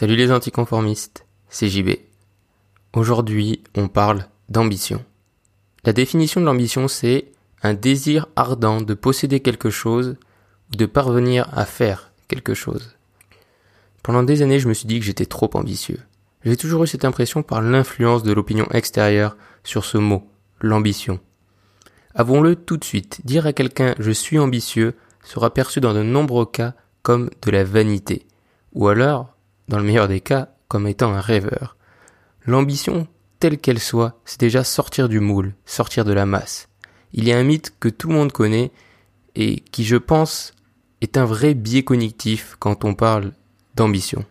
Salut les anticonformistes, c'est JB. Aujourd'hui, on parle d'ambition. La définition de l'ambition, c'est un désir ardent de posséder quelque chose ou de parvenir à faire quelque chose. Pendant des années, je me suis dit que j'étais trop ambitieux. J'ai toujours eu cette impression par l'influence de l'opinion extérieure sur ce mot, l'ambition. Avons-le tout de suite, dire à quelqu'un je suis ambitieux sera perçu dans de nombreux cas comme de la vanité, ou alors, dans le meilleur des cas, comme étant un rêveur. L'ambition, telle qu'elle soit, c'est déjà sortir du moule, sortir de la masse. Il y a un mythe que tout le monde connaît et qui, je pense, est un vrai biais cognitif quand on parle d'ambition.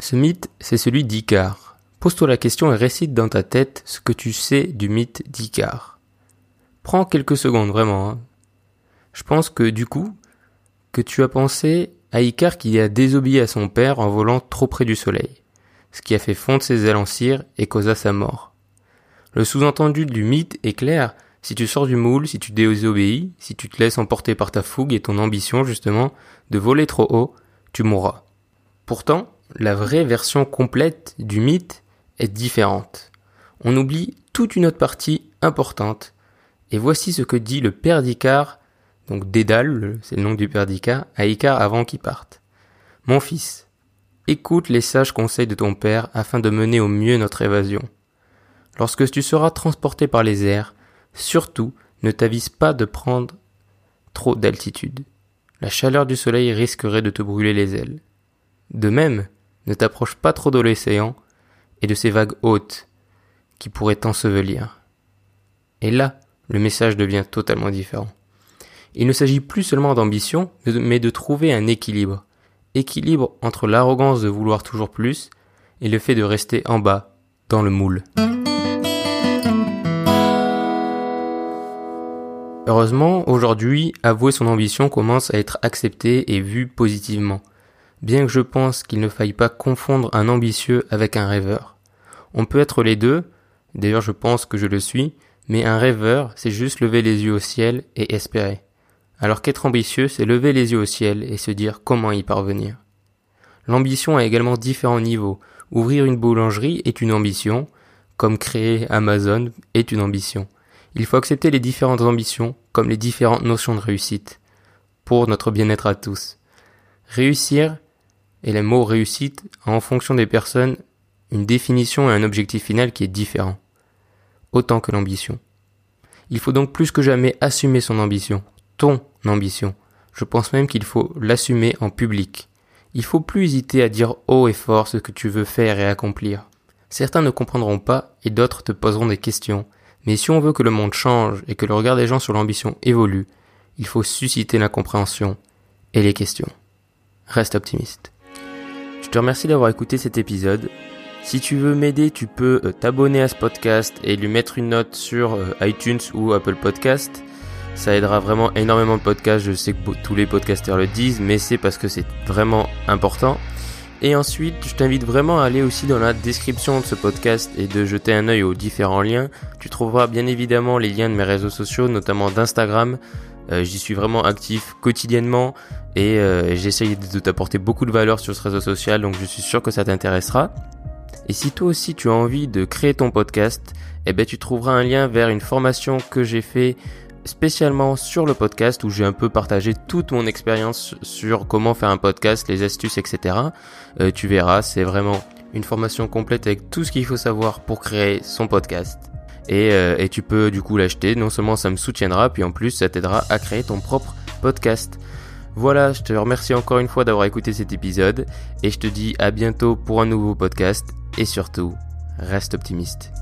Ce mythe, c'est celui d'Icare. Pose-toi la question et récite dans ta tête ce que tu sais du mythe d'Icare. Prends quelques secondes, vraiment. Hein. Je pense que du coup, que tu as pensé à Icare qui a désobéi à son père en volant trop près du soleil, ce qui a fait fondre ses ailes et causa sa mort. Le sous-entendu du mythe est clair, si tu sors du moule, si tu désobéis, si tu te laisses emporter par ta fougue et ton ambition justement de voler trop haut, tu mourras. Pourtant, la vraie version complète du mythe est différente. On oublie toute une autre partie importante. Et voici ce que dit le père d'Icare, donc Dédale, c'est le nom du père d'Icare, à Icare avant qu'il parte. Mon fils, écoute les sages conseils de ton père afin de mener au mieux notre évasion. Lorsque tu seras transporté par les airs, Surtout, ne t'avise pas de prendre trop d'altitude. La chaleur du soleil risquerait de te brûler les ailes. De même, ne t'approche pas trop de l'océan et de ses vagues hautes qui pourraient t'ensevelir. Et là, le message devient totalement différent. Il ne s'agit plus seulement d'ambition, mais de trouver un équilibre. Équilibre entre l'arrogance de vouloir toujours plus et le fait de rester en bas, dans le moule. Heureusement, aujourd'hui, avouer son ambition commence à être accepté et vu positivement, bien que je pense qu'il ne faille pas confondre un ambitieux avec un rêveur. On peut être les deux, d'ailleurs je pense que je le suis, mais un rêveur, c'est juste lever les yeux au ciel et espérer. Alors qu'être ambitieux, c'est lever les yeux au ciel et se dire comment y parvenir. L'ambition a également différents niveaux. Ouvrir une boulangerie est une ambition, comme créer Amazon est une ambition. Il faut accepter les différentes ambitions comme les différentes notions de réussite pour notre bien-être à tous. Réussir et le mot réussite a en fonction des personnes une définition et un objectif final qui est différent, autant que l'ambition. Il faut donc plus que jamais assumer son ambition, ton ambition. Je pense même qu'il faut l'assumer en public. Il faut plus hésiter à dire haut et fort ce que tu veux faire et accomplir. Certains ne comprendront pas et d'autres te poseront des questions mais si on veut que le monde change et que le regard des gens sur l'ambition évolue, il faut susciter l'incompréhension et les questions. Reste optimiste. Je te remercie d'avoir écouté cet épisode. Si tu veux m'aider, tu peux euh, t'abonner à ce podcast et lui mettre une note sur euh, iTunes ou Apple Podcast. Ça aidera vraiment énormément de podcasts. Je sais que tous les podcasteurs le disent, mais c'est parce que c'est vraiment important. Et ensuite, je t'invite vraiment à aller aussi dans la description de ce podcast et de jeter un œil aux différents liens. Tu trouveras bien évidemment les liens de mes réseaux sociaux, notamment d'Instagram. Euh, j'y suis vraiment actif quotidiennement et euh, j'essaye de t'apporter beaucoup de valeur sur ce réseau social, donc je suis sûr que ça t'intéressera. Et si toi aussi tu as envie de créer ton podcast, eh ben tu trouveras un lien vers une formation que j'ai fait spécialement sur le podcast où j'ai un peu partagé toute mon expérience sur comment faire un podcast, les astuces, etc. Euh, tu verras, c'est vraiment une formation complète avec tout ce qu'il faut savoir pour créer son podcast. Et, euh, et tu peux du coup l'acheter, non seulement ça me soutiendra, puis en plus ça t'aidera à créer ton propre podcast. Voilà, je te remercie encore une fois d'avoir écouté cet épisode et je te dis à bientôt pour un nouveau podcast et surtout, reste optimiste.